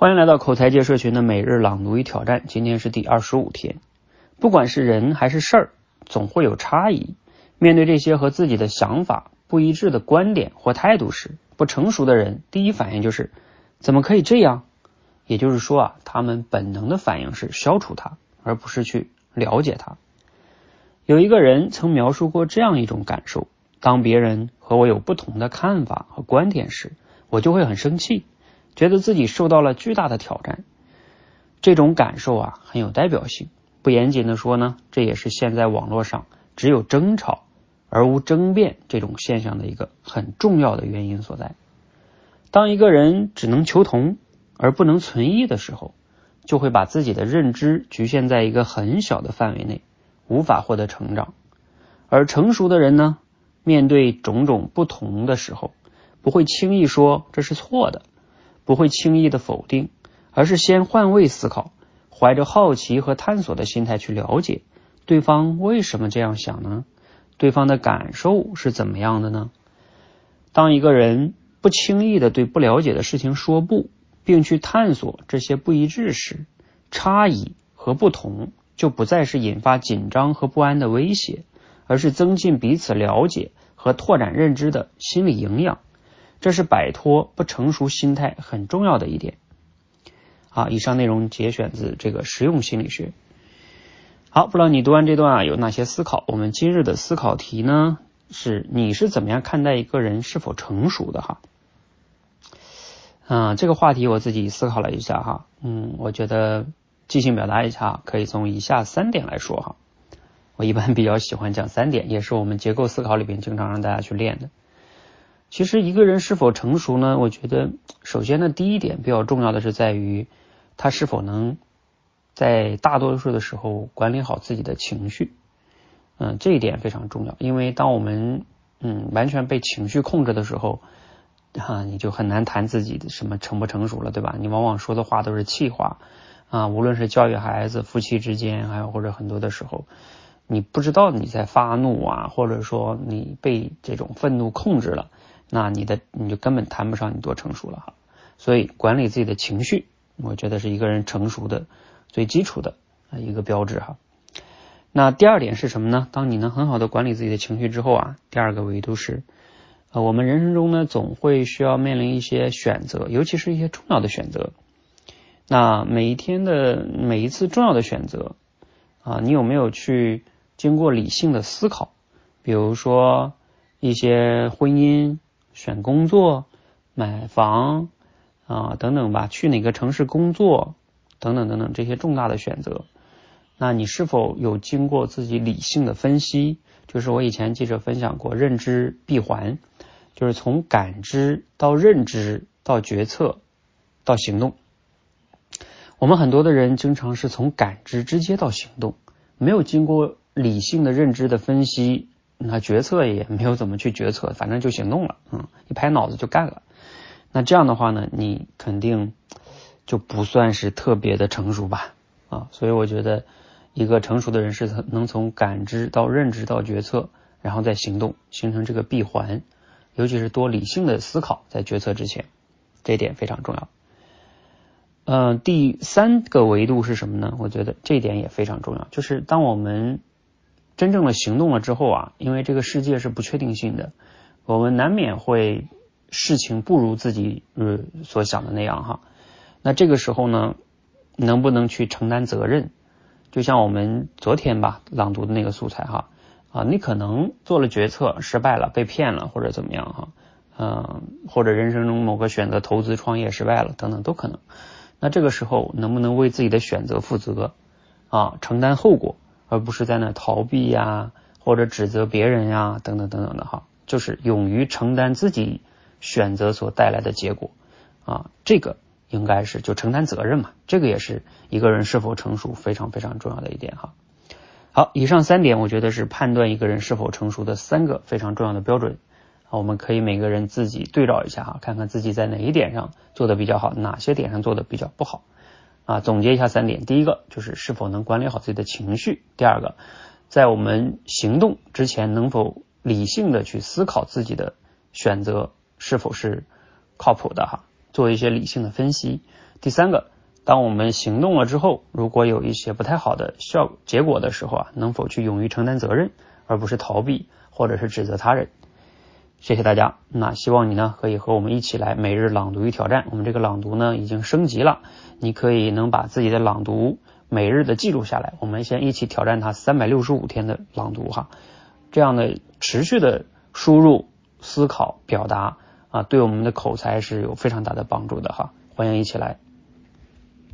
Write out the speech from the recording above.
欢迎来到口才界社群的每日朗读与挑战，今天是第二十五天。不管是人还是事儿，总会有差异。面对这些和自己的想法不一致的观点或态度时，不成熟的人第一反应就是怎么可以这样？也就是说啊，他们本能的反应是消除它，而不是去了解它。有一个人曾描述过这样一种感受：当别人和我有不同的看法和观点时，我就会很生气。觉得自己受到了巨大的挑战，这种感受啊很有代表性。不严谨的说呢，这也是现在网络上只有争吵而无争辩这种现象的一个很重要的原因所在。当一个人只能求同而不能存异的时候，就会把自己的认知局限在一个很小的范围内，无法获得成长。而成熟的人呢，面对种种不同的时候，不会轻易说这是错的。不会轻易的否定，而是先换位思考，怀着好奇和探索的心态去了解对方为什么这样想呢？对方的感受是怎么样的呢？当一个人不轻易的对不了解的事情说不，并去探索这些不一致时，差异和不同就不再是引发紧张和不安的威胁，而是增进彼此了解和拓展认知的心理营养。这是摆脱不成熟心态很重要的一点。好，以上内容节选自这个实用心理学。好，不知道你读完这段啊有哪些思考？我们今日的思考题呢是：你是怎么样看待一个人是否成熟的？哈，嗯，这个话题我自己思考了一下哈，嗯，我觉得即兴表达一下，可以从以下三点来说哈。我一般比较喜欢讲三点，也是我们结构思考里边经常让大家去练的。其实一个人是否成熟呢？我觉得首先呢，第一点比较重要的是在于他是否能在大多数的时候管理好自己的情绪。嗯，这一点非常重要，因为当我们嗯完全被情绪控制的时候，哈，你就很难谈自己的什么成不成熟了，对吧？你往往说的话都是气话啊，无论是教育孩子、夫妻之间，还有或者很多的时候，你不知道你在发怒啊，或者说你被这种愤怒控制了。那你的你就根本谈不上你多成熟了哈，所以管理自己的情绪，我觉得是一个人成熟的最基础的啊一个标志哈。那第二点是什么呢？当你能很好的管理自己的情绪之后啊，第二个维度是呃我们人生中呢总会需要面临一些选择，尤其是一些重要的选择。那每一天的每一次重要的选择啊，你有没有去经过理性的思考？比如说一些婚姻。选工作、买房啊等等吧，去哪个城市工作等等等等这些重大的选择，那你是否有经过自己理性的分析？就是我以前记者分享过认知闭环，就是从感知到认知到决策到行动。我们很多的人经常是从感知直接到行动，没有经过理性的认知的分析。那决策也没有怎么去决策，反正就行动了，嗯，一拍脑子就干了。那这样的话呢，你肯定就不算是特别的成熟吧，啊，所以我觉得一个成熟的人是能从感知到认知到决策，然后再行动，形成这个闭环，尤其是多理性的思考在决策之前，这一点非常重要。嗯，第三个维度是什么呢？我觉得这一点也非常重要，就是当我们。真正的行动了之后啊，因为这个世界是不确定性的，我们难免会事情不如自己呃所想的那样哈。那这个时候呢，能不能去承担责任？就像我们昨天吧朗读的那个素材哈啊，你可能做了决策失败了，被骗了或者怎么样哈，嗯，或者人生中某个选择投资创业失败了等等都可能。那这个时候能不能为自己的选择负责啊，承担后果？而不是在那逃避呀，或者指责别人呀，等等等等的哈，就是勇于承担自己选择所带来的结果啊，这个应该是就承担责任嘛，这个也是一个人是否成熟非常非常重要的一点哈。好，以上三点我觉得是判断一个人是否成熟的三个非常重要的标准啊，我们可以每个人自己对照一下哈，看看自己在哪一点上做的比较好，哪些点上做的比较不好。啊，总结一下三点：第一个就是是否能管理好自己的情绪；第二个，在我们行动之前能否理性的去思考自己的选择是否是靠谱的哈。做一些理性的分析。第三个，当我们行动了之后，如果有一些不太好的效结果的时候啊，能否去勇于承担责任，而不是逃避或者是指责他人。谢谢大家，那希望你呢可以和我们一起来每日朗读与挑战。我们这个朗读呢已经升级了，你可以能把自己的朗读每日的记录下来。我们先一起挑战它三百六十五天的朗读哈，这样的持续的输入、思考、表达啊，对我们的口才是有非常大的帮助的哈。欢迎一起来。